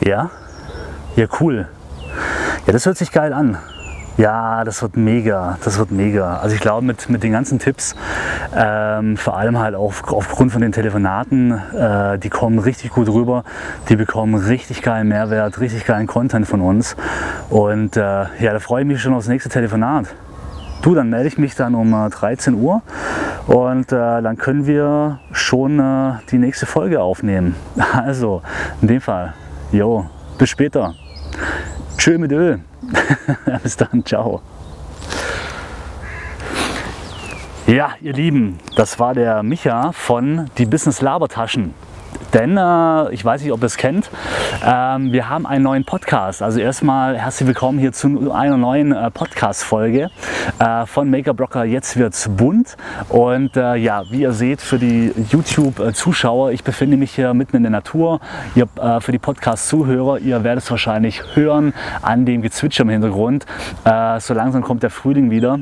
Ja? Ja, cool. Ja, das hört sich geil an. Ja, das wird mega, das wird mega. Also ich glaube mit, mit den ganzen Tipps, ähm, vor allem halt auch aufgrund von den Telefonaten, äh, die kommen richtig gut rüber, die bekommen richtig geilen Mehrwert, richtig geilen Content von uns. Und äh, ja, da freue ich mich schon aufs nächste Telefonat. Du, dann melde ich mich dann um äh, 13 Uhr und äh, dann können wir schon äh, die nächste Folge aufnehmen. Also, in dem Fall, jo, bis später. Tschö mit Öl. Bis dann, ciao. Ja, ihr Lieben, das war der Micha von die Business Labertaschen. Denn äh, ich weiß nicht, ob ihr es kennt, ähm, wir haben einen neuen Podcast. Also erstmal herzlich willkommen hier zu einer neuen äh, Podcast-Folge äh, von Maker Broker. Jetzt wird's bunt. Und äh, ja, wie ihr seht, für die YouTube-Zuschauer, ich befinde mich hier mitten in der Natur. Ihr, äh, für die Podcast-Zuhörer, ihr werdet es wahrscheinlich hören an dem Gezwitscher im Hintergrund. Äh, so langsam kommt der Frühling wieder.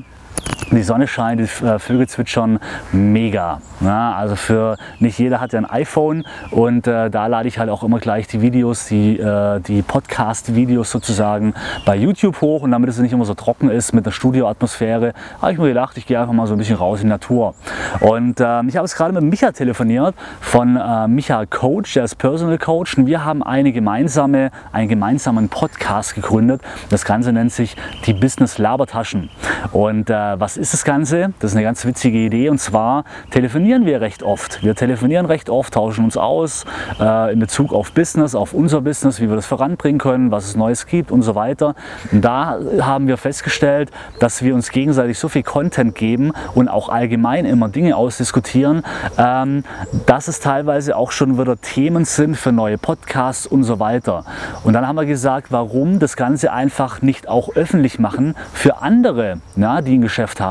Die Sonne scheint, die äh, Vögel zwitschern, mega. Ja, also für nicht jeder hat ja ein iPhone und äh, da lade ich halt auch immer gleich die Videos, die, äh, die Podcast-Videos sozusagen bei YouTube hoch und damit es nicht immer so trocken ist mit der Studioatmosphäre, habe ich mir gedacht, ich gehe einfach mal so ein bisschen raus in die Natur. Und äh, ich habe es gerade mit Micha telefoniert von äh, Micha Coach, der ist Personal Coach und wir haben eine gemeinsame, einen gemeinsamen Podcast gegründet. Das Ganze nennt sich die Business Labertaschen. Und äh, was ist das Ganze? Das ist eine ganz witzige Idee und zwar telefonieren wir recht oft. Wir telefonieren recht oft, tauschen uns aus äh, in Bezug auf Business, auf unser Business, wie wir das voranbringen können, was es Neues gibt und so weiter. Und da haben wir festgestellt, dass wir uns gegenseitig so viel Content geben und auch allgemein immer Dinge ausdiskutieren, ähm, dass es teilweise auch schon wieder Themen sind für neue Podcasts und so weiter. Und dann haben wir gesagt, warum das Ganze einfach nicht auch öffentlich machen für andere, ja, die ein Geschäft haben.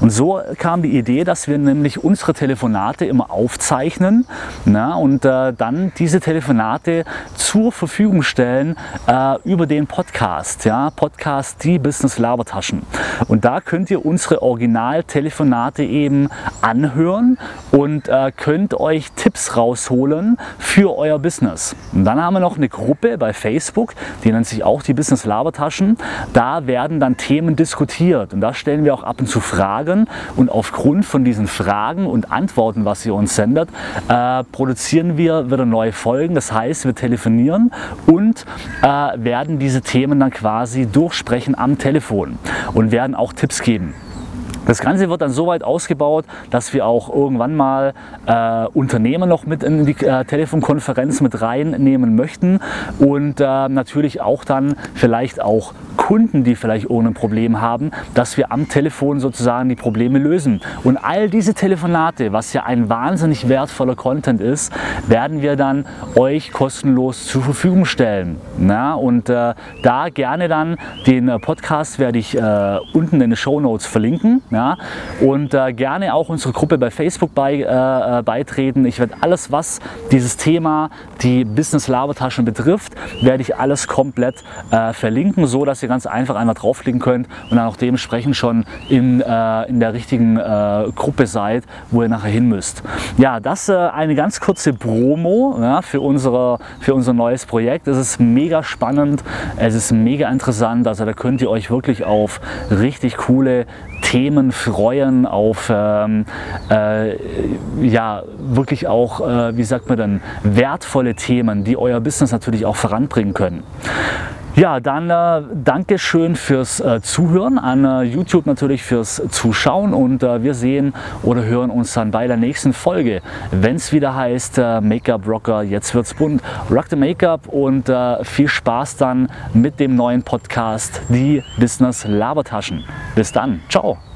Und so kam die Idee, dass wir nämlich unsere Telefonate immer aufzeichnen na, und äh, dann diese Telefonate zur Verfügung stellen äh, über den Podcast. Ja? Podcast Die Business Labertaschen. Und da könnt ihr unsere Original-Telefonate eben anhören und äh, könnt euch Tipps rausholen für euer Business. Und dann haben wir noch eine Gruppe bei Facebook, die nennt sich auch die Business Labertaschen. Da werden dann Themen diskutiert und da stellen wir auch ab und zu Fragen und aufgrund von diesen Fragen und Antworten, was ihr uns sendet, äh, produzieren wir wieder neue Folgen. Das heißt, wir telefonieren und äh, werden diese Themen dann quasi durchsprechen am Telefon und werden auch Tipps geben. Das Ganze wird dann so weit ausgebaut, dass wir auch irgendwann mal äh, Unternehmen noch mit in die äh, Telefonkonferenz mit reinnehmen möchten und äh, natürlich auch dann vielleicht auch Kunden, die vielleicht ohne Problem haben, dass wir am Telefon sozusagen die Probleme lösen. Und all diese Telefonate, was ja ein wahnsinnig wertvoller Content ist, werden wir dann euch kostenlos zur Verfügung stellen. Na, und äh, da gerne dann den äh, Podcast werde ich äh, unten in den Show Notes verlinken. Ja, und äh, gerne auch unsere Gruppe bei Facebook bei, äh, äh, beitreten. Ich werde alles, was dieses Thema, die Business Labertaschen betrifft, werde ich alles komplett verlinken, so dass ihr ganz einfach einmal draufklicken könnt und dann auch dementsprechend schon in, äh, in der richtigen äh, Gruppe seid, wo ihr nachher hin müsst. Ja, das äh, eine ganz kurze Promo ja, für, unsere, für unser neues Projekt. Es ist mega spannend, es ist mega interessant, also da könnt ihr euch wirklich auf richtig coole Themen freuen, auf ähm, äh, ja, wirklich auch, äh, wie sagt man dann, wertvolle Themen, die euer Business natürlich auch voranbringen können. Ja, dann äh, danke schön fürs äh, Zuhören, an äh, YouTube natürlich fürs Zuschauen und äh, wir sehen oder hören uns dann bei der nächsten Folge, wenn es wieder heißt äh, Make-up Rocker, jetzt wird's bunt, Rock the Make-up und äh, viel Spaß dann mit dem neuen Podcast, die Business Labertaschen. Bis dann, ciao!